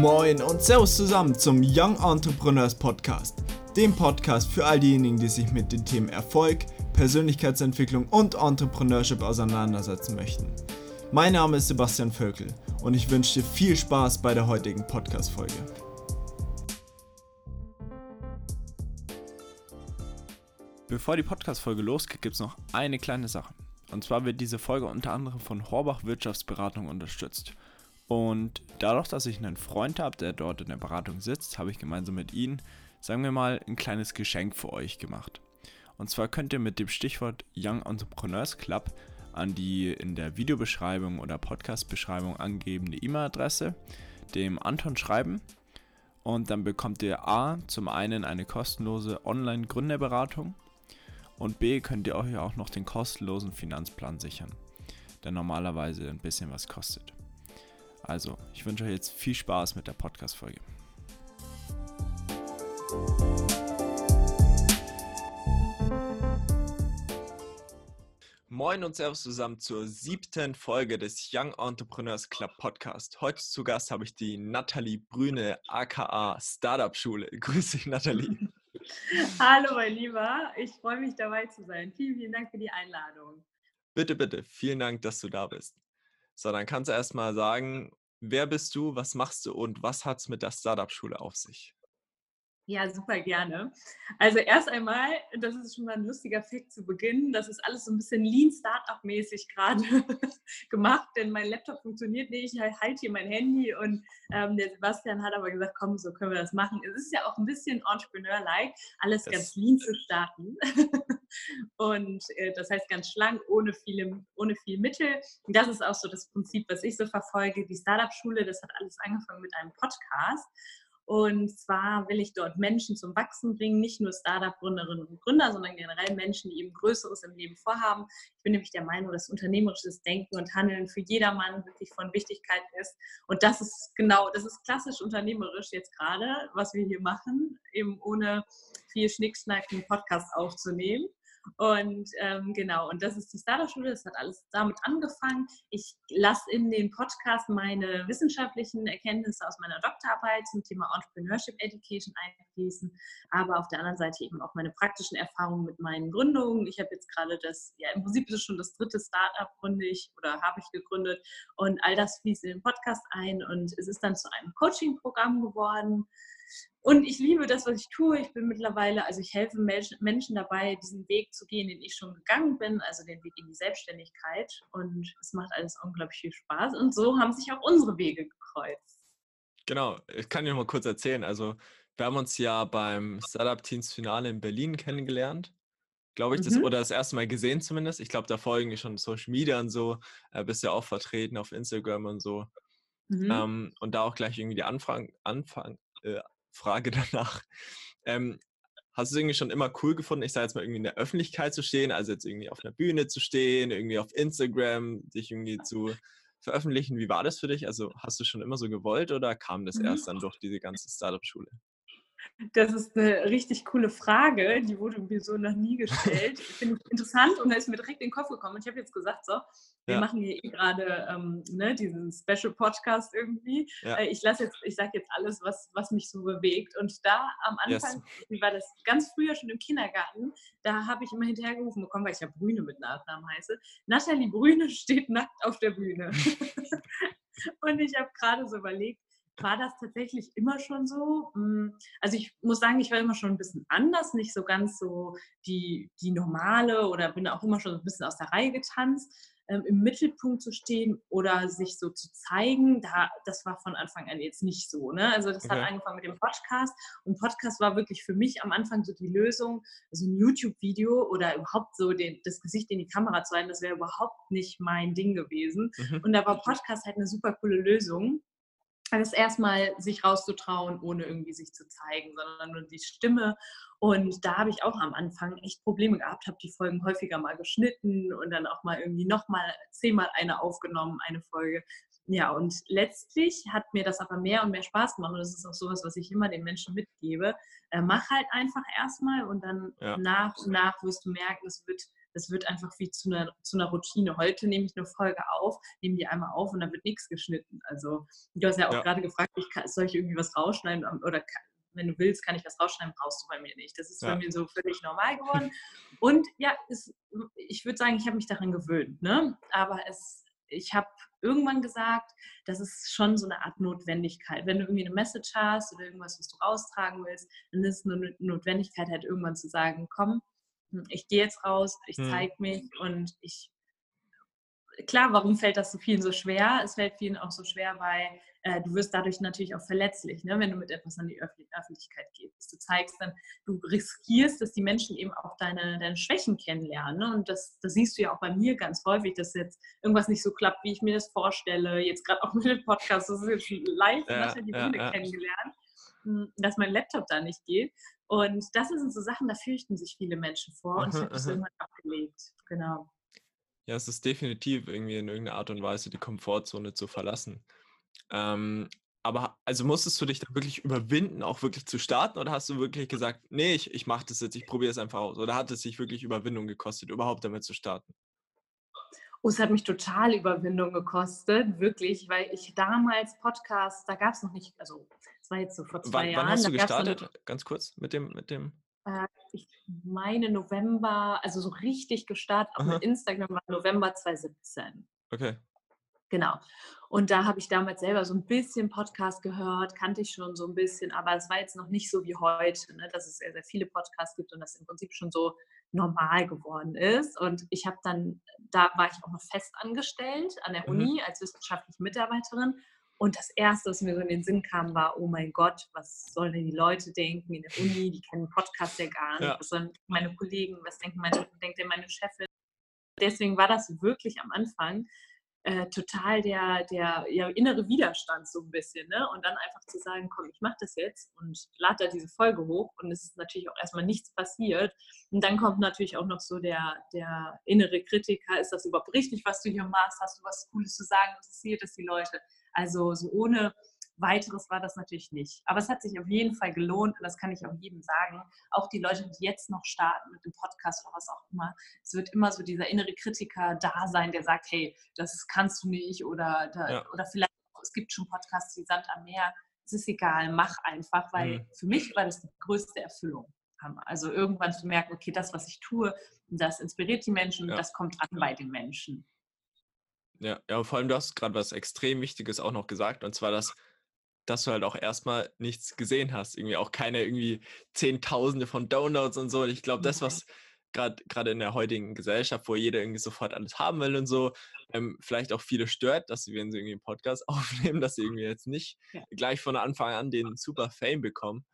Moin und Servus zusammen zum Young Entrepreneurs Podcast, dem Podcast für all diejenigen, die sich mit den Themen Erfolg, Persönlichkeitsentwicklung und Entrepreneurship auseinandersetzen möchten. Mein Name ist Sebastian Völkel und ich wünsche dir viel Spaß bei der heutigen Podcast-Folge. Bevor die Podcast-Folge losgeht, gibt es noch eine kleine Sache. Und zwar wird diese Folge unter anderem von Horbach Wirtschaftsberatung unterstützt. Und dadurch, dass ich einen Freund habe, der dort in der Beratung sitzt, habe ich gemeinsam mit ihm, sagen wir mal, ein kleines Geschenk für euch gemacht. Und zwar könnt ihr mit dem Stichwort Young Entrepreneurs Club an die in der Videobeschreibung oder Podcast-Beschreibung angegebene E-Mail-Adresse dem Anton schreiben. Und dann bekommt ihr A zum einen eine kostenlose Online-Gründerberatung und B könnt ihr euch auch noch den kostenlosen Finanzplan sichern, der normalerweise ein bisschen was kostet. Also, ich wünsche euch jetzt viel Spaß mit der Podcast-Folge. Moin und Servus zusammen zur siebten Folge des Young Entrepreneurs Club Podcast. Heute zu Gast habe ich die Nathalie Brüne, aka Startup Schule. Grüß dich, Nathalie. Hallo, mein Lieber. Ich freue mich dabei zu sein. Vielen, vielen Dank für die Einladung. Bitte, bitte. Vielen Dank, dass du da bist. So, dann kannst du erst mal sagen, wer bist du, was machst du und was hat es mit der Startup-Schule auf sich? Ja, super gerne. Also erst einmal, das ist schon mal ein lustiger Fakt zu Beginn, das ist alles so ein bisschen Lean Startup-mäßig gerade gemacht, denn mein Laptop funktioniert nicht, ich halte hier mein Handy und ähm, der Sebastian hat aber gesagt, komm, so können wir das machen. Es ist ja auch ein bisschen Entrepreneur-like, alles das ganz lean zu starten. und äh, das heißt ganz schlank, ohne, viele, ohne viel Mittel. Und das ist auch so das Prinzip, was ich so verfolge. Die Startup-Schule, das hat alles angefangen mit einem Podcast. Und zwar will ich dort Menschen zum Wachsen bringen, nicht nur Startup-Gründerinnen und Gründer, sondern generell Menschen, die eben Größeres im Leben vorhaben. Ich bin nämlich der Meinung, dass unternehmerisches Denken und Handeln für jedermann wirklich von Wichtigkeit ist. Und das ist genau, das ist klassisch unternehmerisch jetzt gerade, was wir hier machen, eben ohne viel Schnickschnack einen Podcast aufzunehmen. Und ähm, genau, und das ist die Startup-Schule, das hat alles damit angefangen. Ich lasse in den Podcast meine wissenschaftlichen Erkenntnisse aus meiner Doktorarbeit zum Thema Entrepreneurship Education einfließen, aber auf der anderen Seite eben auch meine praktischen Erfahrungen mit meinen Gründungen. Ich habe jetzt gerade das, ja im Prinzip ist es schon das dritte Startup gründe ich oder habe ich gegründet und all das fließt in den Podcast ein und es ist dann zu einem Coaching-Programm geworden. Und ich liebe das, was ich tue. Ich bin mittlerweile, also ich helfe Menschen dabei, diesen Weg zu gehen, den ich schon gegangen bin, also den Weg in die Selbstständigkeit. Und es macht alles unglaublich viel Spaß. Und so haben sich auch unsere Wege gekreuzt. Genau, ich kann dir mal kurz erzählen. Also wir haben uns ja beim Startup Teams Finale in Berlin kennengelernt. Glaube ich, das, mhm. oder das erste Mal gesehen zumindest. Ich glaube, da folgen schon Social Media und so. Äh, bist ja auch vertreten auf Instagram und so. Mhm. Ähm, und da auch gleich irgendwie die Anfang, Anfang, äh, Frage danach. Ähm, hast du es irgendwie schon immer cool gefunden, ich sage jetzt mal irgendwie in der Öffentlichkeit zu stehen, also jetzt irgendwie auf einer Bühne zu stehen, irgendwie auf Instagram, dich irgendwie zu veröffentlichen? Wie war das für dich? Also hast du schon immer so gewollt oder kam das mhm. erst dann durch diese ganze Startup-Schule? Das ist eine richtig coole Frage, die wurde mir so noch nie gestellt. Finde ich interessant und da ist mir direkt in den Kopf gekommen. Und ich habe jetzt gesagt, so, wir ja. machen hier eh gerade ähm, ne, diesen Special Podcast irgendwie. Ja. Äh, ich lasse jetzt, ich sage jetzt alles, was, was mich so bewegt. Und da am Anfang, yes. wie war das ganz früher schon im Kindergarten, da habe ich immer hinterhergerufen bekommen, weil ich ja Brüne mit Nachnamen heiße. Nathalie Brüne steht nackt auf der Bühne. und ich habe gerade so überlegt, war das tatsächlich immer schon so. Hm, also ich muss sagen, ich war immer schon ein bisschen anders, nicht so ganz so die, die normale oder bin auch immer schon ein bisschen aus der Reihe getanzt. Ähm, Im Mittelpunkt zu stehen oder sich so zu zeigen, da, das war von Anfang an jetzt nicht so. Ne? Also das okay. hat angefangen mit dem Podcast und Podcast war wirklich für mich am Anfang so die Lösung, so ein YouTube-Video oder überhaupt so den, das Gesicht in die Kamera zu halten, das wäre überhaupt nicht mein Ding gewesen. Mhm. Und da war Podcast halt eine super coole Lösung das erstmal sich rauszutrauen, ohne irgendwie sich zu zeigen, sondern nur die Stimme. Und da habe ich auch am Anfang echt Probleme gehabt, habe die Folgen häufiger mal geschnitten und dann auch mal irgendwie nochmal zehnmal eine aufgenommen, eine Folge. Ja, und letztlich hat mir das aber mehr und mehr Spaß gemacht. Und das ist auch sowas, was ich immer den Menschen mitgebe. Äh, mach halt einfach erstmal und dann ja. nach und nach wirst du merken, es wird, es wird einfach wie zu einer, zu einer Routine. Heute nehme ich eine Folge auf, nehme die einmal auf und dann wird nichts geschnitten. Also du hast ja auch ja. gerade gefragt, ich kann, soll ich irgendwie was rausschneiden oder kann, wenn du willst, kann ich was rausschneiden, brauchst du bei mir nicht. Das ist ja. bei mir so völlig normal geworden. Und ja, es, ich würde sagen, ich habe mich daran gewöhnt. Ne? Aber es ich habe irgendwann gesagt, das ist schon so eine Art Notwendigkeit. Wenn du irgendwie eine Message hast oder irgendwas, was du raustragen willst, dann ist es eine Notwendigkeit, halt irgendwann zu sagen, komm, ich gehe jetzt raus, ich hm. zeige mich und ich klar, warum fällt das so vielen so schwer? Es fällt vielen auch so schwer, weil äh, du wirst dadurch natürlich auch verletzlich, ne? wenn du mit etwas an die Öffentlichkeit gehst. Du zeigst dann, du riskierst, dass die Menschen eben auch deine, deine Schwächen kennenlernen. Ne? Und das, das siehst du ja auch bei mir ganz häufig, dass jetzt irgendwas nicht so klappt, wie ich mir das vorstelle. Jetzt gerade auch mit dem Podcast, das ist jetzt live, ja, was wir die Bühne ja. kennengelernt, hm, dass mein Laptop da nicht geht. Und das sind so Sachen, da fürchten sich viele Menschen vor. Und ich habe das irgendwann abgelegt. Genau. Ja, es ist definitiv irgendwie in irgendeiner Art und Weise die Komfortzone zu verlassen. Ähm, aber also musstest du dich da wirklich überwinden, auch wirklich zu starten, oder hast du wirklich gesagt, nee, ich, ich mache das jetzt, ich probiere es einfach aus? Oder hat es sich wirklich Überwindung gekostet, überhaupt damit zu starten? Oh, es hat mich total Überwindung gekostet, wirklich, weil ich damals Podcast, da gab es noch nicht, also es war jetzt so vor zwei wann, Jahren. Wann hast du gestartet? Ganz kurz mit dem, mit dem. Äh, ich meine November, also so richtig gestartet, auch Aha. mit Instagram war November 2017. Okay. Genau. Und da habe ich damals selber so ein bisschen Podcast gehört, kannte ich schon so ein bisschen, aber es war jetzt noch nicht so wie heute, ne, dass es sehr, sehr viele Podcasts gibt und das im Prinzip schon so normal geworden ist. Und ich habe dann, da war ich auch noch fest angestellt an der mhm. Uni als wissenschaftliche Mitarbeiterin und das Erste, was mir so in den Sinn kam, war, oh mein Gott, was sollen denn die Leute denken in der Uni? Die kennen Podcast ja gar nicht. Ja. Was sollen meine Kollegen, was denken meine, denkt denn meine Chefin? Deswegen war das wirklich am Anfang äh, total der, der ja, innere Widerstand so ein bisschen. Ne? Und dann einfach zu sagen, komm, ich mache das jetzt und lade da diese Folge hoch und es ist natürlich auch erstmal nichts passiert. Und dann kommt natürlich auch noch so der, der innere Kritiker, ist das überhaupt richtig, was du hier machst? Hast du was Cooles zu sagen? Interessiert es die Leute? Also so ohne weiteres war das natürlich nicht. Aber es hat sich auf jeden Fall gelohnt und das kann ich auch jedem sagen. Auch die Leute, die jetzt noch starten mit dem Podcast oder was auch immer. Es wird immer so dieser innere Kritiker da sein, der sagt, hey, das kannst du nicht oder, da, ja. oder vielleicht es gibt schon Podcasts wie Sand am Meer. Es ist egal, mach einfach, weil mhm. für mich war das die größte Erfüllung. Also irgendwann zu merken, okay, das, was ich tue, das inspiriert die Menschen, ja. das kommt an bei den Menschen. Ja, ja, vor allem du hast gerade was extrem Wichtiges auch noch gesagt, und zwar, dass, dass du halt auch erstmal nichts gesehen hast. Irgendwie auch keine irgendwie Zehntausende von Downloads und so. Und ich glaube, das, was gerade in der heutigen Gesellschaft, wo jeder irgendwie sofort alles haben will und so, ähm, vielleicht auch viele stört, dass sie, wenn sie irgendwie einen Podcast aufnehmen, dass sie irgendwie jetzt nicht ja. gleich von Anfang an den super Fame bekommen,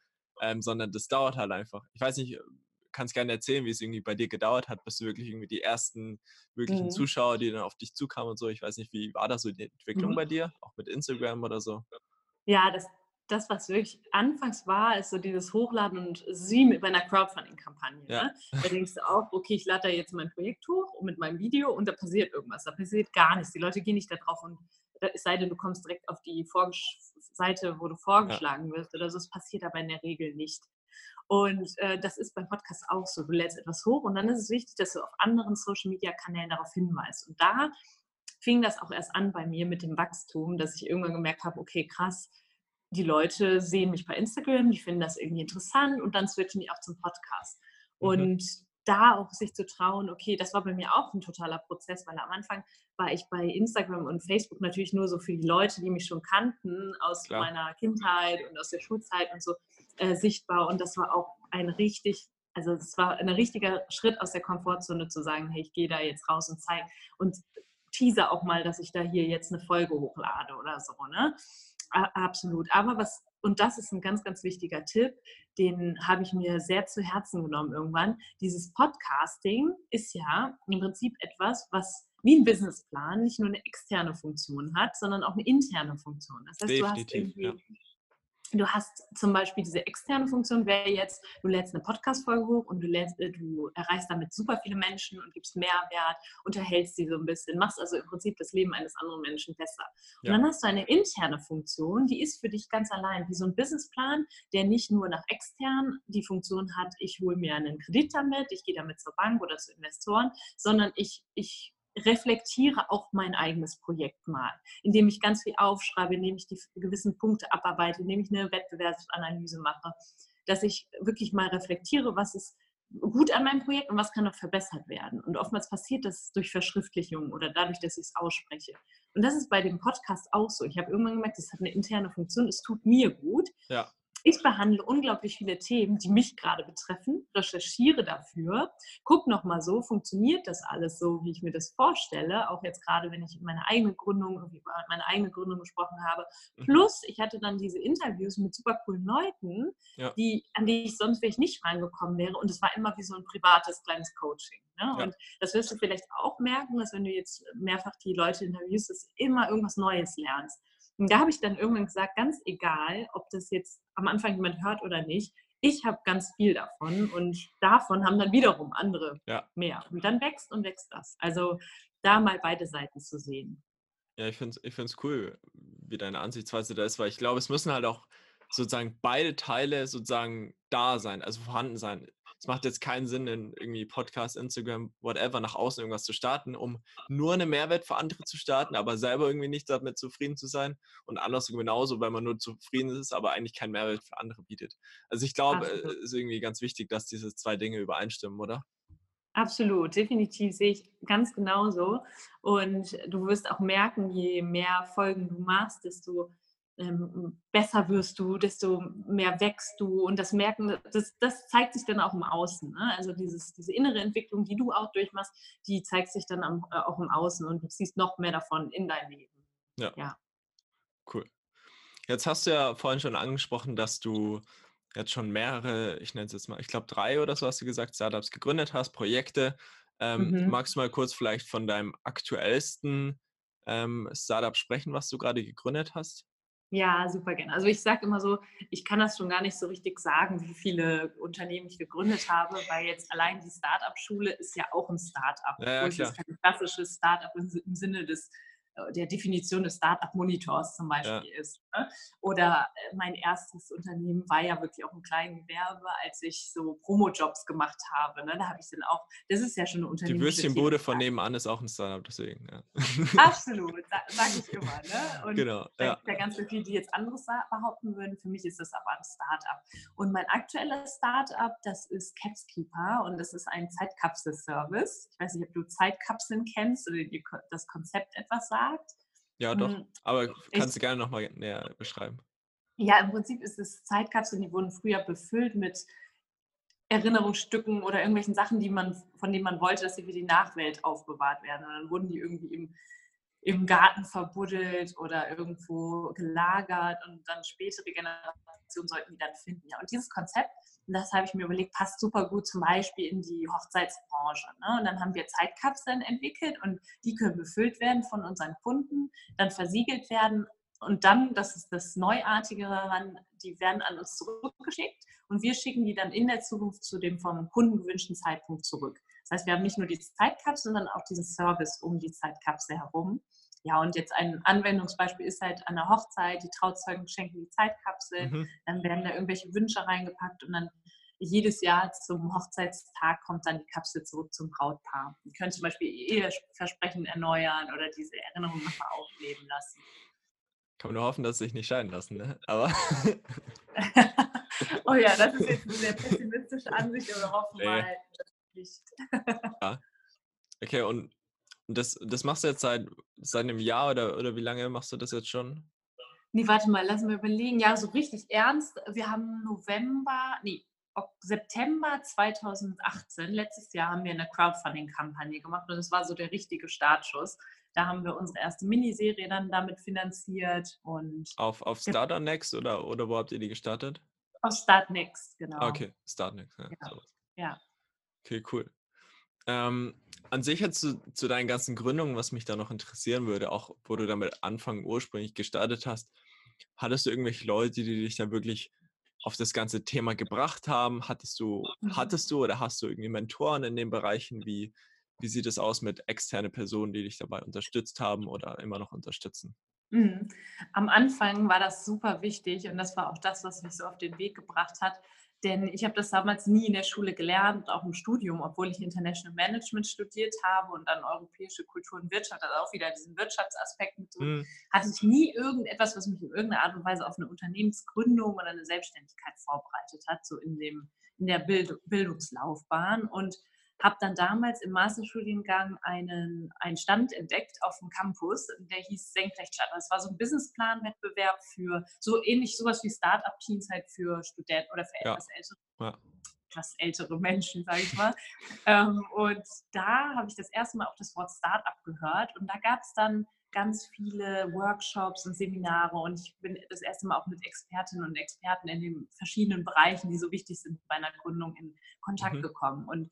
ähm, sondern das dauert halt einfach. Ich weiß nicht, kannst gerne erzählen, wie es irgendwie bei dir gedauert hat, bis du wirklich irgendwie die ersten möglichen mhm. Zuschauer, die dann auf dich zukamen und so. Ich weiß nicht, wie war das so die Entwicklung mhm. bei dir, auch mit Instagram oder so? Ja, das, das, was wirklich anfangs war, ist so dieses Hochladen und sie mit meiner Crowdfunding-Kampagne. Ja. Ne? Da denkst du auch, okay, ich lade da jetzt mein Projekt hoch mit meinem Video und da passiert irgendwas. Da passiert gar nichts. Die Leute gehen nicht da drauf und es sei denn, du kommst direkt auf die Seite, wo du vorgeschlagen ja. wirst oder so. Es passiert aber in der Regel nicht. Und äh, das ist beim Podcast auch so. Du lädst etwas hoch und dann ist es wichtig, dass du auf anderen Social-Media-Kanälen darauf hinweist. Und da fing das auch erst an bei mir mit dem Wachstum, dass ich irgendwann gemerkt habe, okay, krass, die Leute sehen mich bei Instagram, die finden das irgendwie interessant und dann switchen die auch zum Podcast. Mhm. Und da auch sich zu trauen, okay, das war bei mir auch ein totaler Prozess, weil am Anfang war ich bei Instagram und Facebook natürlich nur so für die Leute, die mich schon kannten aus Klar. meiner Kindheit und aus der Schulzeit und so äh, sichtbar. Und das war auch ein richtig, also es war ein richtiger Schritt aus der Komfortzone zu sagen, hey, ich gehe da jetzt raus und zeige und teaser auch mal, dass ich da hier jetzt eine Folge hochlade oder so, ne? Absolut. Aber was und das ist ein ganz, ganz wichtiger Tipp, den habe ich mir sehr zu Herzen genommen irgendwann. Dieses Podcasting ist ja im Prinzip etwas, was wie ein Businessplan nicht nur eine externe Funktion hat, sondern auch eine interne Funktion. Das heißt, Definitiv, du hast irgendwie, ja. Du hast zum Beispiel diese externe Funktion, wäre jetzt, du lädst eine Podcast-Folge hoch und du, lädst, äh, du erreichst damit super viele Menschen und gibst Mehrwert, unterhältst sie so ein bisschen, machst also im Prinzip das Leben eines anderen Menschen besser. Ja. Und dann hast du eine interne Funktion, die ist für dich ganz allein, wie so ein Businessplan, der nicht nur nach extern die Funktion hat, ich hole mir einen Kredit damit, ich gehe damit zur Bank oder zu Investoren, sondern ich, ich reflektiere auch mein eigenes Projekt mal, indem ich ganz viel aufschreibe, indem ich die gewissen Punkte abarbeite, indem ich eine Wettbewerbsanalyse mache, dass ich wirklich mal reflektiere, was ist gut an meinem Projekt und was kann noch verbessert werden. Und oftmals passiert das durch Verschriftlichung oder dadurch, dass ich es ausspreche. Und das ist bei dem Podcast auch so. Ich habe irgendwann gemerkt, es hat eine interne Funktion, es tut mir gut. Ja ich behandle unglaublich viele Themen, die mich gerade betreffen, recherchiere dafür, gucke nochmal so, funktioniert das alles so, wie ich mir das vorstelle, auch jetzt gerade, wenn ich meine eigene Gründung, über meine eigene Gründung gesprochen habe. Mhm. Plus, ich hatte dann diese Interviews mit super coolen Leuten, ja. die, an die ich sonst vielleicht nicht reingekommen wäre und es war immer wie so ein privates kleines Coaching. Ne? Ja. Und das wirst du vielleicht auch merken, dass wenn du jetzt mehrfach die Leute interviewst, dass du immer irgendwas Neues lernst. Und da habe ich dann irgendwann gesagt, ganz egal, ob das jetzt am Anfang jemand hört oder nicht, ich habe ganz viel davon und davon haben dann wiederum andere ja. mehr. Und dann wächst und wächst das. Also da mal beide Seiten zu sehen. Ja, ich finde es ich cool, wie deine Ansichtsweise da ist, weil ich glaube, es müssen halt auch sozusagen beide Teile sozusagen da sein, also vorhanden sein es macht jetzt keinen Sinn, in irgendwie Podcast, Instagram, whatever, nach außen irgendwas zu starten, um nur einen Mehrwert für andere zu starten, aber selber irgendwie nicht damit zufrieden zu sein. Und andersrum genauso, weil man nur zufrieden ist, aber eigentlich keinen Mehrwert für andere bietet. Also ich glaube, es äh, ist irgendwie ganz wichtig, dass diese zwei Dinge übereinstimmen, oder? Absolut, definitiv sehe ich ganz genauso. Und du wirst auch merken, je mehr Folgen du machst, desto ähm, besser wirst du, desto mehr wächst du und das Merken, das, das zeigt sich dann auch im Außen. Ne? Also dieses, diese innere Entwicklung, die du auch durchmachst, die zeigt sich dann am, äh, auch im Außen und du ziehst noch mehr davon in dein Leben. Ja. ja. Cool. Jetzt hast du ja vorhin schon angesprochen, dass du jetzt schon mehrere, ich nenne es jetzt mal, ich glaube drei oder so hast du gesagt, Startups gegründet hast, Projekte. Ähm, mhm. Magst du mal kurz vielleicht von deinem aktuellsten ähm, Startup sprechen, was du gerade gegründet hast? Ja, super gerne. Also ich sage immer so, ich kann das schon gar nicht so richtig sagen, wie viele Unternehmen ich gegründet habe, weil jetzt allein die Startup-Schule ist ja auch ein Startup. Ja, ja, und es ist kein klassisches Startup im Sinne des der Definition des Startup-Monitors zum Beispiel ja. ist. Ne? Oder äh, mein erstes Unternehmen war ja wirklich auch ein Kleingewerbe, als ich so Promo-Jobs gemacht habe. Ne? Da habe ich dann auch, das ist ja schon ein Unternehmen. Die Würstchenbude von nebenan ist auch ein Startup, deswegen. Ja. Absolut, sage ich immer. Ne? Und genau. Da ja. gibt ja ganz viele, die jetzt anderes behaupten würden. Für mich ist das aber ein Startup. Und mein aktuelles Startup, das ist Capskeeper und das ist ein Zeitkapsel-Service. Ich weiß nicht, ob du Zeitkapseln kennst oder das Konzept etwas sagst gesagt. Ja, doch. Hm, Aber kannst ich, du gerne nochmal näher beschreiben? Ja, im Prinzip ist es Zeitkapseln, die wurden früher befüllt mit Erinnerungsstücken oder irgendwelchen Sachen, die man, von denen man wollte, dass sie für die Nachwelt aufbewahrt werden. Und dann wurden die irgendwie im, im Garten verbuddelt oder irgendwo gelagert und dann spätere Generationen sollten die dann finden. Ja, und dieses Konzept das habe ich mir überlegt, passt super gut zum Beispiel in die Hochzeitsbranche. Ne? Und dann haben wir Zeitkapseln entwickelt und die können befüllt werden von unseren Kunden, dann versiegelt werden und dann, das ist das Neuartige daran, die werden an uns zurückgeschickt und wir schicken die dann in der Zukunft zu dem vom Kunden gewünschten Zeitpunkt zurück. Das heißt, wir haben nicht nur die Zeitkapsel, sondern auch diesen Service um die Zeitkapsel herum. Ja, und jetzt ein Anwendungsbeispiel ist halt an der Hochzeit, die Trauzeugen schenken die Zeitkapsel, mhm. dann werden da irgendwelche Wünsche reingepackt und dann jedes Jahr zum Hochzeitstag kommt dann die Kapsel zurück zum Brautpaar. Die können zum Beispiel ihr Eheversprechen erneuern oder diese Erinnerung nochmal aufleben lassen. Kann man nur hoffen, dass sie sich nicht scheiden lassen, ne? Aber. oh ja, das ist jetzt eine sehr pessimistische Ansicht, aber hoffen nee. mal nicht. ja. Okay, und das, das machst du jetzt seit, seit einem Jahr oder, oder wie lange machst du das jetzt schon? Nee, warte mal, lass mal überlegen. Ja, so richtig ernst. Wir haben November, nee, September 2018, letztes Jahr, haben wir eine Crowdfunding-Kampagne gemacht und das war so der richtige Startschuss. Da haben wir unsere erste Miniserie dann damit finanziert und. Auf, auf Starter Next oder, oder wo habt ihr die gestartet? Auf Start Next, genau. Okay, Start Next. Ja. ja. Ja. Okay, cool. Ähm, an sich jetzt zu, zu, deinen ganzen Gründungen, was mich da noch interessieren würde, auch wo du damit Anfang ursprünglich gestartet hast, hattest du irgendwelche Leute, die dich da wirklich auf das ganze Thema gebracht haben? Hattest du, Mhm. hattest du oder hast du irgendwie Mentoren in den Bereichen? Wie, wie sieht es aus mit externen Personen, die dich dabei unterstützt haben oder immer noch unterstützen? Mhm. Am Anfang war das super wichtig und das war auch das, was mich so auf den Weg gebracht hat. Denn ich habe das damals nie in der Schule gelernt, auch im Studium, obwohl ich International Management studiert habe und dann europäische Kultur und Wirtschaft, also auch wieder diesen Wirtschaftsaspekt mit drin, Mhm. hatte ich nie irgendetwas, was mich in irgendeiner Art und Weise auf eine Unternehmensgründung oder eine Selbstständigkeit vorbereitet hat, so in, dem, in der Bild, Bildungslaufbahn. Und habe dann damals im Masterstudiengang einen, einen Stand entdeckt auf dem Campus, der hieß Senkrechtstadt. Das war so ein Businessplan-Wettbewerb für so ähnlich sowas wie Startup-Teams halt für Studenten oder für Ja. etwas ältere Ja. etwas ältere Menschen, sage ich mal. ähm, und da habe ich das erste Mal auch das Wort Startup gehört und da gab es dann ganz viele Workshops und Seminare und ich bin das erste Mal auch mit Expertinnen und Experten in den verschiedenen Bereichen, die so wichtig sind bei einer Gründung, in Kontakt Mhm. gekommen. Und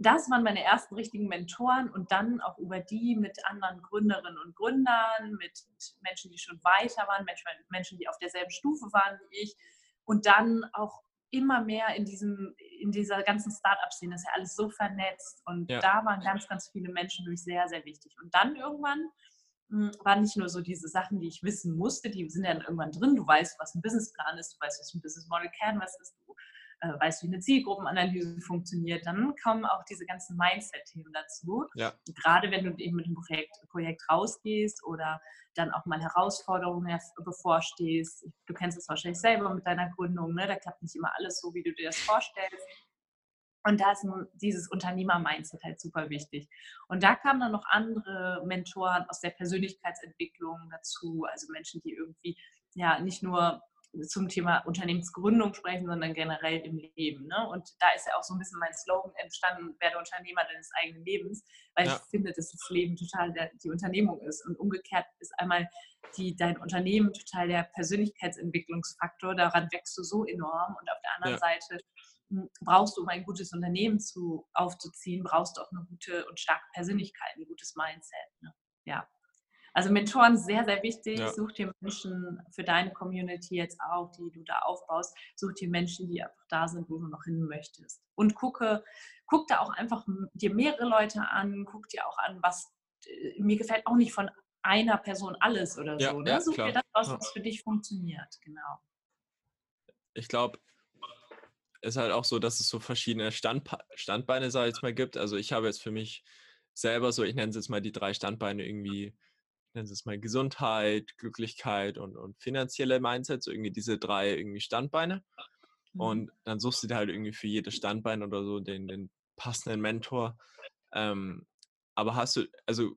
das waren meine ersten richtigen Mentoren und dann auch über die mit anderen Gründerinnen und Gründern, mit Menschen, die schon weiter waren, Menschen, die auf derselben Stufe waren wie ich und dann auch immer mehr in diesem in dieser ganzen Startup-Szene ist ja alles so vernetzt und Ja. da waren ganz ganz viele Menschen wirklich sehr sehr wichtig und dann irgendwann mh, waren nicht nur so diese Sachen, die ich wissen musste, die sind dann irgendwann drin. Du weißt, was ein Businessplan ist, du weißt, was ein Business Model Canvas ist, du äh, weißt, wie eine Zielgruppenanalyse funktioniert. Dann kommen auch diese ganzen Mindset-Themen dazu. Ja. Gerade wenn du eben mit dem Projekt, Projekt rausgehst oder dann auch mal Herausforderungen bevorstehst. Du kennst es wahrscheinlich selber mit deiner Gründung, ne? da klappt nicht immer alles so, wie du dir das vorstellst. Und da ist nun dieses Unternehmer-Mindset halt super wichtig. Und da kamen dann noch andere Mentoren aus der Persönlichkeitsentwicklung dazu, also Menschen, die irgendwie ja nicht nur zum Thema Unternehmensgründung sprechen, sondern generell im Leben. Ne? Und da ist ja auch so ein bisschen mein Slogan entstanden, werde Unternehmer deines eigenen Lebens, weil Ja. ich finde, dass das Leben total der, die Unternehmung ist. Und umgekehrt ist einmal die, dein Unternehmen total der Persönlichkeitsentwicklungsfaktor. Daran wächst du so enorm. Und auf der anderen Ja. Seite mh, brauchst du, um ein gutes Unternehmen zu, aufzuziehen, brauchst du auch eine gute und starke Persönlichkeit, ein gutes Mindset. Ne? Ja. Also Mentoren sehr, sehr wichtig. Ja. Such dir Menschen für deine Community jetzt auch, die du da aufbaust. Such dir Menschen, die einfach da sind, wo du noch hin möchtest. Und gucke, guck da auch einfach dir mehrere Leute an. Guck dir auch an, was äh, mir gefällt auch nicht von einer Person alles oder Ja, so. Ne? ja, Such klar. dir das aus, was für dich funktioniert. Genau. ich glaube, es ist halt auch so, dass es so verschiedene Standpa Standbeine, sage ich jetzt mal, gibt. Also ich habe jetzt für mich selber so, ich nenne es jetzt mal die drei Standbeine irgendwie, ich nenne es mal Gesundheit, Glücklichkeit und, und finanzielle Mindset, so irgendwie diese drei irgendwie Standbeine. Mhm. Und dann suchst du dir halt irgendwie für jedes Standbein oder so den, den passenden Mentor. Ähm, aber hast du, also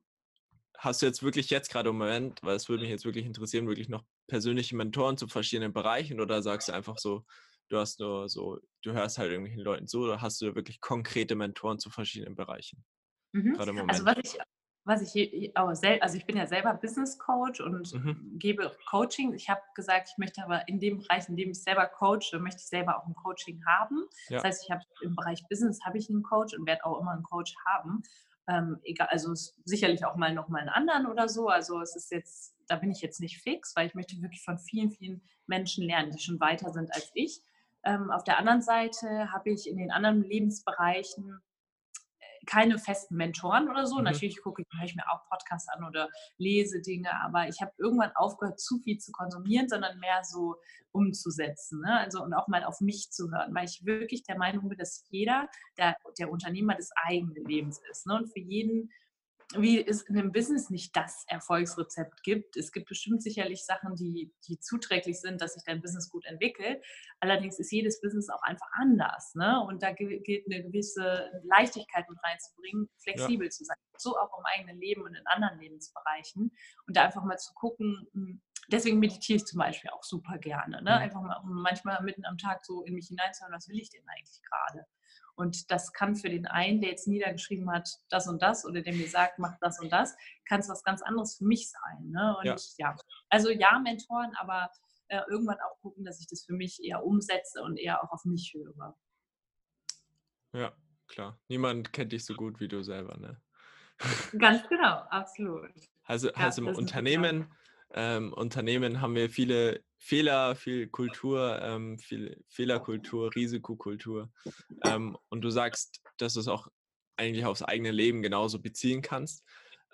hast du jetzt wirklich jetzt gerade im Moment, weil es würde mich jetzt wirklich interessieren, wirklich noch persönliche Mentoren zu verschiedenen Bereichen oder sagst du einfach so, du hast nur so, du hörst halt irgendwelchen Leuten zu oder hast du wirklich konkrete Mentoren zu verschiedenen Bereichen? Mhm. Gerade im Moment. Also was ich, was ich auch also ich bin ja selber Business Coach und Mhm. gebe Coaching. Ich habe gesagt, ich möchte aber in dem Bereich, in dem ich selber coache, möchte ich selber auch ein Coaching haben. Ja. Das heißt, ich habe im Bereich Business habe ich einen Coach und werde auch immer einen Coach haben. Ähm, egal, also sicherlich auch mal noch mal einen anderen oder so. Also es ist jetzt, da bin ich jetzt nicht fix, weil ich möchte wirklich von vielen, vielen Menschen lernen, die schon weiter sind als ich. Ähm, auf der anderen Seite habe ich in den anderen Lebensbereichen keine festen Mentoren oder so. Mhm. Natürlich gucke ich, höre ich mir auch Podcasts an oder lese Dinge, aber ich habe irgendwann aufgehört, zu viel zu konsumieren, sondern mehr so umzusetzen. Ne? Also und auch mal auf mich zu hören, weil ich wirklich der Meinung bin, dass jeder der, der Unternehmer des eigenen Lebens ist. Ne? Und für jeden wie es in einem Business nicht das Erfolgsrezept gibt. Es gibt bestimmt sicherlich Sachen, die, die zuträglich sind, dass sich dein Business gut entwickelt. Allerdings ist jedes Business auch einfach anders. Ne? Und da gi- gilt eine gewisse Leichtigkeit mit reinzubringen, flexibel zu sein. So auch im eigenen Leben und in anderen Lebensbereichen. Und da einfach mal zu gucken, hm, deswegen meditiere ich zum Beispiel auch super gerne. Ne? Mhm. Einfach mal um manchmal mitten am Tag so in mich hineinzuhören, was will ich denn eigentlich gerade? Und das kann für den einen, der jetzt niedergeschrieben hat, das und das, oder der mir sagt, mach das und das, kann es was ganz anderes für mich sein. Ne? Und Ja. ja. also ja, Mentoren, aber äh, irgendwann auch gucken, dass ich das für mich eher umsetze und eher auch auf mich höre. Ja, klar. Niemand kennt dich so gut wie du selber, ne? Ganz genau, absolut. Also, Ja, also im Unternehmen ähm, Unternehmen haben wir viele Fehler, viel Kultur, ähm, viel Fehlerkultur, Risikokultur. Ähm, und du sagst, dass du es auch eigentlich aufs eigene Leben genauso beziehen kannst.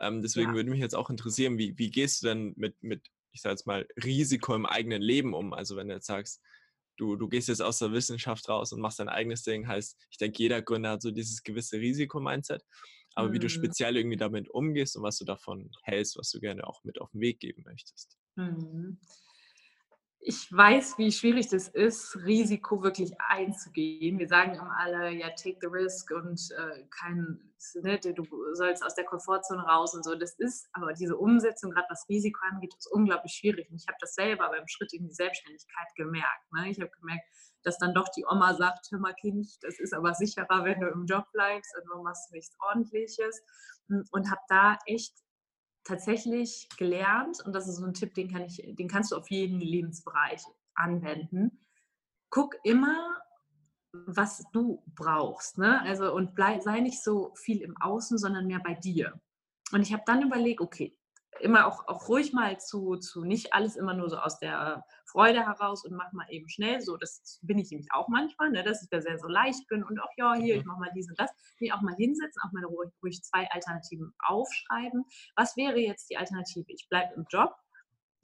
Ähm, deswegen ja. würde mich jetzt auch interessieren, wie, wie gehst du denn mit, mit, ich sage jetzt mal, Risiko im eigenen Leben um? Also wenn du jetzt sagst, du, du gehst jetzt aus der Wissenschaft raus und machst dein eigenes Ding, heißt, ich denke, jeder Gründer hat so dieses gewisse Risiko-Mindset. Aber mhm. wie du mhm. speziell irgendwie damit umgehst und was du davon hältst, was du gerne auch mit auf den Weg geben möchtest. Mhm ich weiß, wie schwierig das ist, Risiko wirklich einzugehen. Wir sagen immer alle, ja, take the risk und äh, kein, ne, du sollst aus der Komfortzone raus und so. Das ist, aber diese Umsetzung, gerade was Risiko angeht, ist unglaublich schwierig. Und ich habe das selber beim Schritt in die Selbstständigkeit gemerkt. Ne? Ich habe gemerkt, dass dann doch die Oma sagt, hör mal Kind, das ist aber sicherer, wenn du im Job bleibst und du machst nichts Ordentliches. Und habe da echt tatsächlich gelernt, und das ist so ein Tipp, den, kann ich, den kannst du auf jeden Lebensbereich anwenden. Guck immer, was du brauchst. Ne? Also, und bleib, sei nicht so viel im Außen, sondern mehr bei dir. Und ich habe dann überlegt, okay, immer auch, auch ruhig mal zu, zu nicht alles immer nur so aus der Freude heraus und mach mal eben schnell. So, das bin ich nämlich auch manchmal, ne, dass ich da sehr so leicht bin und auch, ja, hier, ich mache mal dies und das. Nee, auch mal hinsetzen, auch mal ruhig, ruhig zwei Alternativen aufschreiben. Was wäre jetzt die Alternative? Ich bleibe im Job,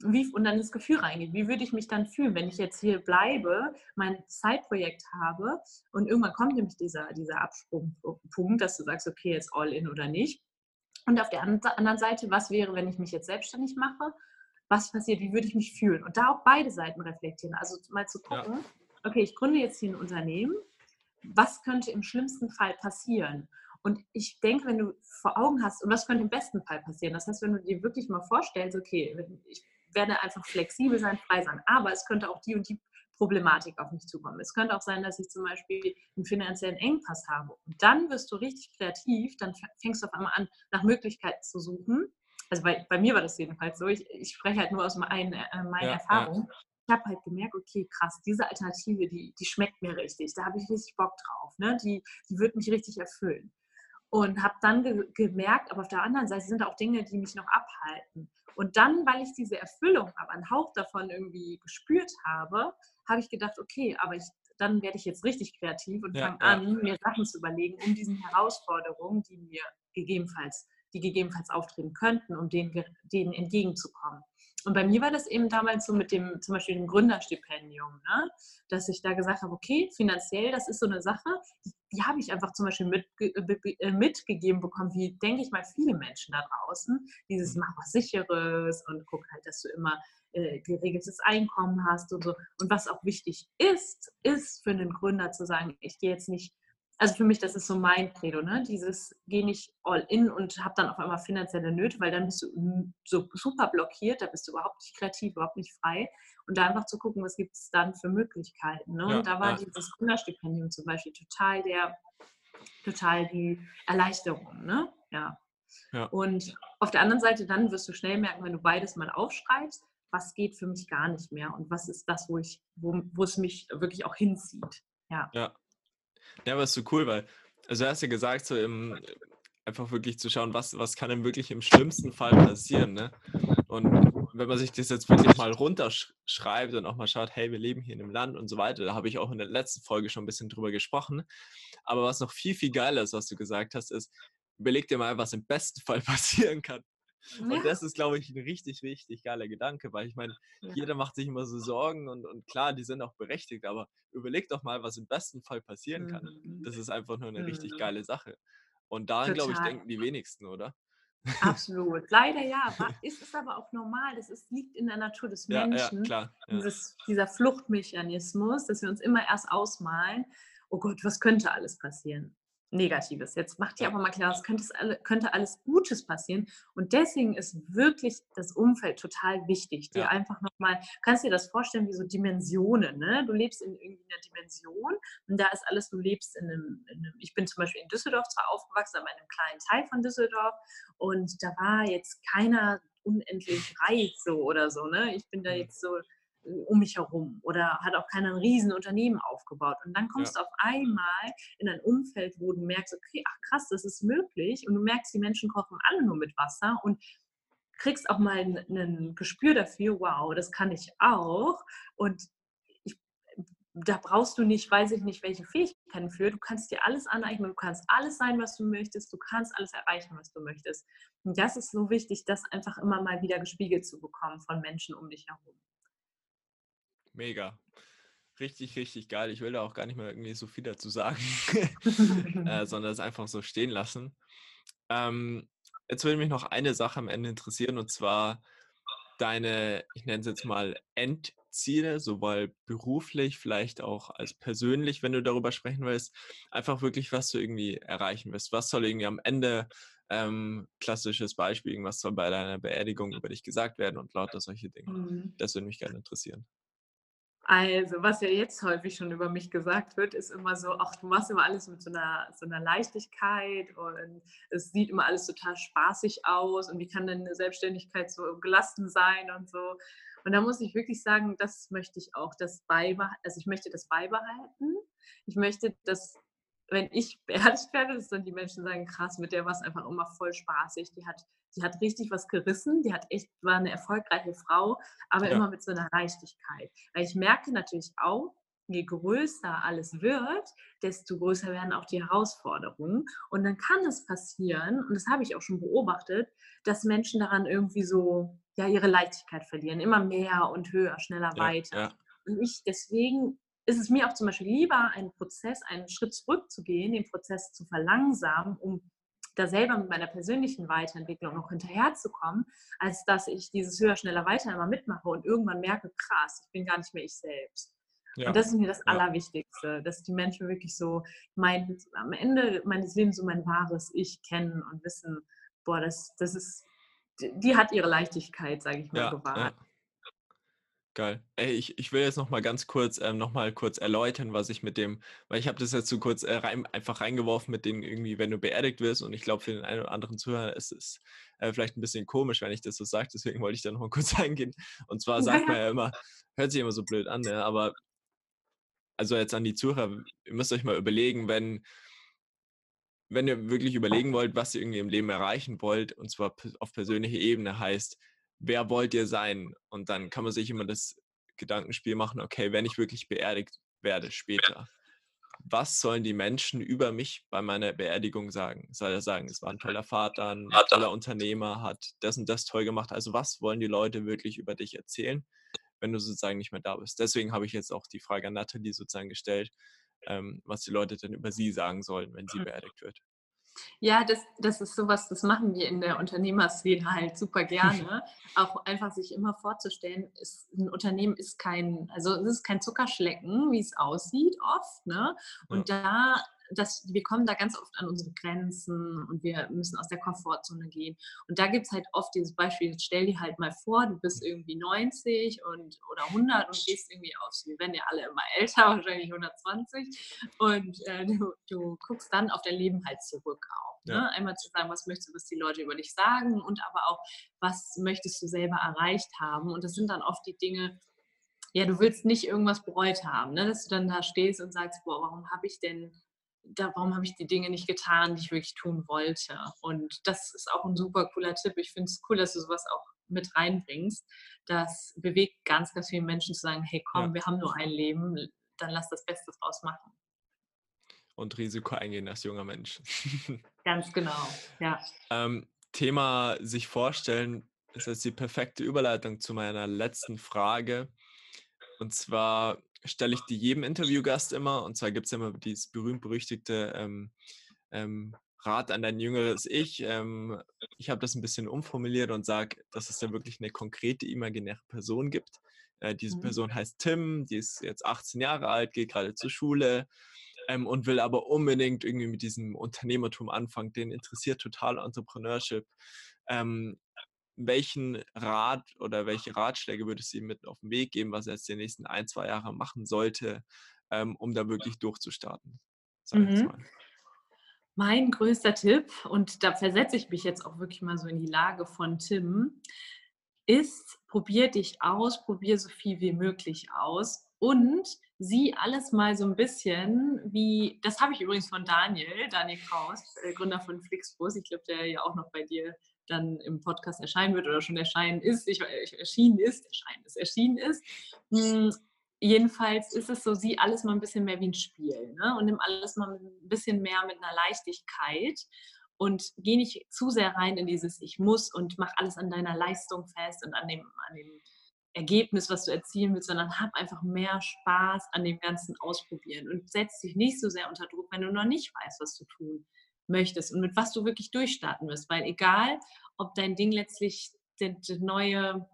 wie, und dann das Gefühl reingeht. Wie würde ich mich dann fühlen, wenn ich jetzt hier bleibe, mein Zeitprojekt habe und irgendwann kommt nämlich dieser, dieser Absprungpunkt, dass du sagst, okay, jetzt all in oder nicht. Und auf der anderen Seite, was wäre, wenn ich mich jetzt selbstständig mache? Was passiert? Wie würde ich mich fühlen? Und da auch beide Seiten reflektieren. Also mal zu gucken, ja. okay, ich gründe jetzt hier ein Unternehmen. Was könnte im schlimmsten Fall passieren? Und ich denke, wenn du vor Augen hast, und was könnte im besten Fall passieren? Das heißt, wenn du dir wirklich mal vorstellst, okay, ich werde einfach flexibel sein, frei sein, aber es könnte auch die und die Problematik auf mich zukommen. Es könnte auch sein, dass ich zum Beispiel einen finanziellen Engpass habe. Und dann wirst du richtig kreativ, dann fängst du auf einmal an, nach Möglichkeiten zu suchen. Also bei, bei mir war das jedenfalls so. Ich, ich spreche halt nur aus meinen, äh, meinen ja, Erfahrungen. Ja. Ich habe halt gemerkt, okay, krass, diese Alternative, die, die schmeckt mir richtig. Da habe ich richtig Bock drauf. Ne? Die, die wird mich richtig erfüllen. Und habe dann ge gemerkt, aber auf der anderen Seite sind auch Dinge, die mich noch abhalten. Und dann, weil ich diese Erfüllung aber einen Hauch davon irgendwie gespürt habe, habe ich gedacht, okay, aber ich, dann werde ich jetzt richtig kreativ und ja, fange ja. an, mir Sachen zu überlegen, um diesen Herausforderungen, die mir gegebenenfalls, die gegebenenfalls auftreten könnten, um denen, denen entgegenzukommen. Und bei mir war das eben damals so mit dem zum Beispiel dem Gründerstipendium, ne? dass ich da gesagt habe, okay, finanziell, das ist so eine Sache, die, die habe ich einfach zum Beispiel mit, äh, mitgegeben bekommen, wie denke ich mal viele Menschen da draußen, dieses mhm. mach was Sicheres und guck halt, dass du immer äh, geregeltes Einkommen hast und so. Und was auch wichtig ist, ist für einen Gründer zu sagen, ich gehe jetzt nicht, also für mich, das ist so mein Credo, ne? dieses, geh nicht all in und hab dann auf einmal finanzielle Nöte, weil dann bist du so super blockiert, da bist du überhaupt nicht kreativ, überhaupt nicht frei. Und da einfach zu gucken, was gibt es dann für Möglichkeiten. Ne? Ja, und da war ja. dieses Gründerstipendium zum Beispiel total der, total die Erleichterung. Ne? Ja. Ja. Und auf der anderen Seite dann wirst du schnell merken, wenn du beides mal aufschreibst, was geht für mich gar nicht mehr und was ist das, wo ich, wo, wo es mich wirklich auch hinzieht. Ja. Ja. Ja, aber ist so cool, weil, also du hast ja gesagt, so im, einfach wirklich zu schauen, was, was kann denn wirklich im schlimmsten Fall passieren, ne? Und wenn man sich das jetzt wirklich mal runterschreibt und auch mal schaut, hey, wir leben hier in einem Land und so weiter, da habe ich auch in der letzten Folge schon ein bisschen drüber gesprochen. Aber was noch viel, viel geiler ist, was du gesagt hast, ist, überleg dir mal, was im besten Fall passieren kann. Und das ist, glaube ich, ein richtig, richtig geiler Gedanke, weil ich meine, ja. jeder macht sich immer so Sorgen und, und klar, die sind auch berechtigt, aber überleg doch mal, was im besten Fall passieren kann. Mhm. Das ist einfach nur eine mhm. richtig geile Sache. Und daran, glaube ich, denken die wenigsten, oder? Absolut. Leider ja. Ist es aber auch normal. Das ist, liegt in der Natur des Menschen. Ja, ja, klar, ja. Dieses, dieser Fluchtmechanismus, dass wir uns immer erst ausmalen, oh Gott, was könnte alles passieren? Negatives. Jetzt macht ihr aber mal klar, es könnte, könnte, alles Gutes passieren. Und deswegen ist wirklich das Umfeld total wichtig. Dir ja. einfach nochmal, kannst dir das vorstellen wie so Dimensionen. Ne? Du lebst in irgendeiner Dimension und da ist alles, du lebst in einem, in einem, ich bin zum Beispiel in Düsseldorf zwar aufgewachsen, aber in einem kleinen Teil von Düsseldorf und da war jetzt keiner unendlich reich so oder so. Ne? Ich bin da mhm. jetzt so um mich herum oder hat auch kein Riesenunternehmen aufgebaut. Und dann kommst ja. du auf einmal in ein Umfeld, wo du merkst, okay, ach krass, das ist möglich. Und du merkst, die Menschen kochen alle nur mit Wasser und kriegst auch mal ein, ein Gespür dafür, wow, das kann ich auch. Und da brauchst du nicht, weiß ich nicht, welche Fähigkeiten für. Du kannst dir alles aneignen, du kannst alles sein, was du möchtest, du kannst alles erreichen, was du möchtest. Und das ist so wichtig, das einfach immer mal wieder gespiegelt zu bekommen von Menschen um dich herum. Mega. Richtig, richtig geil. Ich will da auch gar nicht mehr irgendwie so viel dazu sagen, äh, sondern es einfach so stehen lassen. Ähm, jetzt würde mich noch eine Sache am Ende interessieren und zwar deine, ich nenne es jetzt mal End Ziele, sowohl beruflich, vielleicht auch als persönlich, wenn du darüber sprechen willst, einfach wirklich, was du irgendwie erreichen willst. Was soll irgendwie am Ende, ähm, klassisches Beispiel, irgendwas soll bei deiner Beerdigung über dich gesagt werden und lauter solche Dinge. Mhm. Das würde mich gerne interessieren. Also, was ja jetzt häufig schon über mich gesagt wird, ist immer so, ach, du machst immer alles mit so einer, so einer Leichtigkeit und es sieht immer alles total spaßig aus und wie kann denn eine Selbstständigkeit so gelassen sein und so. Und da muss ich wirklich sagen, das möchte ich auch, das beibehalten, also ich möchte das beibehalten. Ich möchte, dass, wenn ich beerdigt werde, dass dann die Menschen sagen, krass, mit der war es einfach immer voll spaßig. Die hat, die hat richtig was gerissen, die hat echt, war eine erfolgreiche Frau, aber ja. immer mit so einer Leichtigkeit. Weil ich merke natürlich auch, je größer alles wird, desto größer werden auch die Herausforderungen. Und dann kann es passieren, und das habe ich auch schon beobachtet, dass Menschen daran irgendwie so ja, ihre Leichtigkeit verlieren. Immer mehr und höher, schneller, ja, weiter. Ja. Und ich, deswegen ist es mir auch zum Beispiel lieber, einen Prozess, einen Schritt zurückzugehen, den Prozess zu verlangsamen, um da selber mit meiner persönlichen Weiterentwicklung noch hinterherzukommen, als dass ich dieses höher, schneller, weiter immer mitmache und irgendwann merke, krass, ich bin gar nicht mehr ich selbst. Ja. Und das ist mir das Allerwichtigste, dass die Menschen wirklich so mein, am Ende meines Lebens so mein wahres Ich kennen und wissen, boah, das, das ist die hat ihre Leichtigkeit, sage ich mal, ja, bewahrt. Geil. Ey, ich, ich will jetzt noch mal ganz kurz ähm, noch mal kurz erläutern, was ich mit dem, weil ich habe das jetzt so kurz äh, rein, einfach reingeworfen mit dem irgendwie, wenn du beerdigt wirst und ich glaube für den einen oder anderen Zuhörer ist es äh, vielleicht ein bisschen komisch, wenn ich das so sage, deswegen wollte ich da noch mal kurz eingehen. Und zwar sagt man ja immer, hört sich immer so blöd an, ne? aber also jetzt an die Zuhörer, ihr müsst euch mal überlegen, wenn wenn ihr wirklich überlegen wollt, was ihr irgendwie im Leben erreichen wollt, und zwar auf persönlicher Ebene heißt, wer wollt ihr sein? Und dann kann man sich immer das Gedankenspiel machen, okay, wenn ich wirklich beerdigt werde später, was sollen die Menschen über mich bei meiner Beerdigung sagen? Soll er sagen, es war ein toller Vater, ein toller Unternehmer, hat das und das toll gemacht. Also was wollen die Leute wirklich über dich erzählen, wenn du sozusagen nicht mehr da bist? Deswegen habe ich jetzt auch die Frage an Nathalie sozusagen gestellt, ähm, was die Leute denn über sie sagen sollen, wenn sie hm. beerdigt wird. Ja, das, das ist sowas, das machen wir in der Unternehmerszene halt super gerne. auch einfach sich immer vorzustellen, ist, ein Unternehmen ist kein, also es ist kein Zuckerschlecken, wie es aussieht oft. Ne? Und ja. da das, wir kommen da ganz oft an unsere Grenzen und wir müssen aus der Komfortzone gehen. Und da gibt es halt oft dieses Beispiel, stell dir halt mal vor, du bist irgendwie 90 und, oder 100 und gehst irgendwie aus, wir werden ja alle immer älter, wahrscheinlich 120 und äh, du, du guckst dann auf dein Leben halt zurück auch. Ne? Ja. Einmal zu sagen, was möchtest du, was die Leute über dich sagen und aber auch, was möchtest du selber erreicht haben. Und das sind dann oft die Dinge, ja, du willst nicht irgendwas bereut haben, ne? dass du dann da stehst und sagst, boah, warum habe ich denn da, warum habe ich die Dinge nicht getan, die ich wirklich tun wollte? Und das ist auch ein super cooler Tipp. Ich finde es cool, dass du sowas auch mit reinbringst. Das bewegt ganz, ganz viele Menschen zu sagen, hey komm, ja. wir haben nur ein Leben, dann lass das Beste draus machen. Und Risiko eingehen als junger Mensch. ganz genau, ja. Ähm, Thema sich vorstellen ist jetzt die perfekte Überleitung zu meiner letzten Frage. Und zwar, stelle ich die jedem Interviewgast immer. Und zwar gibt es ja immer dieses berühmt-berüchtigte ähm, ähm, Rat an dein jüngeres Ich. Ähm, ich habe das ein bisschen umformuliert und sage, dass es da wirklich eine konkrete imaginäre Person gibt. Äh, diese mhm. Person heißt Tim, die ist jetzt 18 Jahre alt, geht gerade zur Schule ähm, und will aber unbedingt irgendwie mit diesem Unternehmertum anfangen. Den interessiert total Entrepreneurship. Ähm, welchen Rat oder welche Ratschläge würdest du ihm mit auf den Weg geben, was er jetzt die nächsten ein, zwei Jahre machen sollte, ähm, um da wirklich durchzustarten? Mhm. Mein größter Tipp, und da versetze ich mich jetzt auch wirklich mal so in die Lage von Tim, ist, probier dich aus, probier so viel wie möglich aus und sieh alles mal so ein bisschen wie, das habe ich übrigens von Daniel, Daniel Kraus, äh, Gründer von Flixbus, ich glaube, der ja auch noch bei dir dann im Podcast erscheinen wird oder schon erschienen ist. Ich, erschienen ist, erscheinen ist, erschienen ist. Hm, jedenfalls ist es so, sieh alles mal ein bisschen mehr wie ein Spiel ne? und nimm alles mal ein bisschen mehr mit einer Leichtigkeit und geh nicht zu sehr rein in dieses Ich muss und mach alles an deiner Leistung fest und an dem, an dem Ergebnis, was du erzielen willst, sondern hab einfach mehr Spaß an dem ganzen Ausprobieren und setz dich nicht so sehr unter Druck, wenn du noch nicht weißt, was du tun möchtest und mit was du wirklich durchstarten wirst, weil egal, ob dein Ding letztlich der neue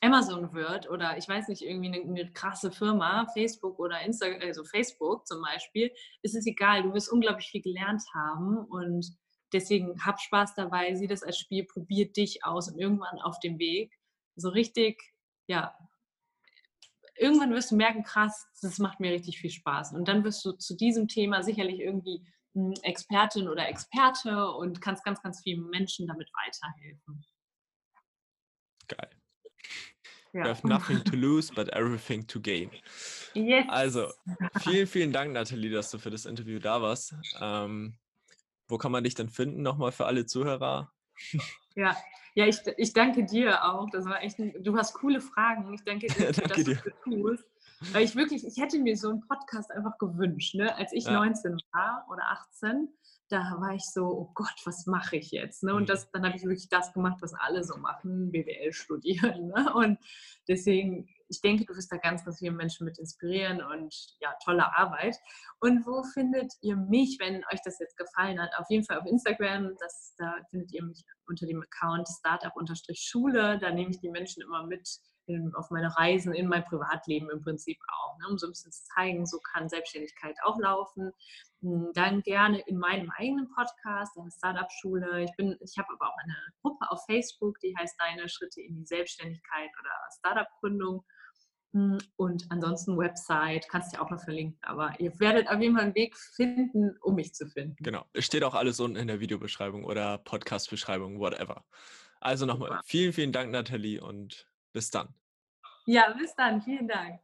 Amazon wird oder ich weiß nicht, irgendwie eine, eine, krasse Firma, Facebook oder Instagram, also Facebook zum Beispiel, ist es egal, du wirst unglaublich viel gelernt haben und deswegen hab Spaß dabei, sieh das als Spiel, probier dich aus und irgendwann auf dem Weg. So richtig ja, irgendwann wirst du merken, krass, das macht mir richtig viel Spaß. Und dann wirst du zu diesem Thema sicherlich irgendwie Expertin oder Experte und kannst ganz, ganz vielen Menschen damit weiterhelfen. Geil. Ja. You have nothing to lose, but everything to gain. Yes. Also, vielen, vielen Dank, Nathalie, dass du für das Interview da warst. Ähm, wo kann man dich denn finden, nochmal für alle Zuhörer? Ja, ja, ich, ich danke dir auch. Das war echt ein, du hast coole Fragen. Ich danke dir, danke dass dir. du das tust. Weil ich wirklich, ich hätte mir so einen Podcast einfach gewünscht, ne? Als ich ja. 19 war oder 18, da war ich so, oh Gott, was mache ich jetzt? Ne? Und mhm. das, dann habe ich wirklich das gemacht, was alle so machen, BWL studieren. Ne? Und deswegen, ich denke, du wirst da ganz, ganz viele Menschen mit inspirieren und ja, tolle Arbeit. Und wo findet ihr mich, wenn euch das jetzt gefallen hat? Auf jeden Fall auf Instagram, das, da findet ihr mich unter dem Account Startup-Schule. Da nehme ich die Menschen immer mit in, auf meine Reisen, in mein Privatleben im Prinzip auch, ne, um so ein bisschen zu zeigen, so kann Selbstständigkeit auch laufen. Hm, dann gerne in meinem eigenen Podcast, der Startup-Schule. Ich, ich habe aber auch eine Gruppe auf Facebook, die heißt Deine Schritte in die Selbstständigkeit oder Startup-Gründung. Hm, und ansonsten Website, kannst du ja auch noch verlinken, aber ihr werdet auf jeden Fall einen Weg finden, um mich zu finden. Genau, es steht auch alles unten in der Videobeschreibung oder Podcast-Beschreibung, whatever. Also nochmal vielen, vielen Dank, Nathalie, und bis dann. Ja, bis dann. Vielen Dank.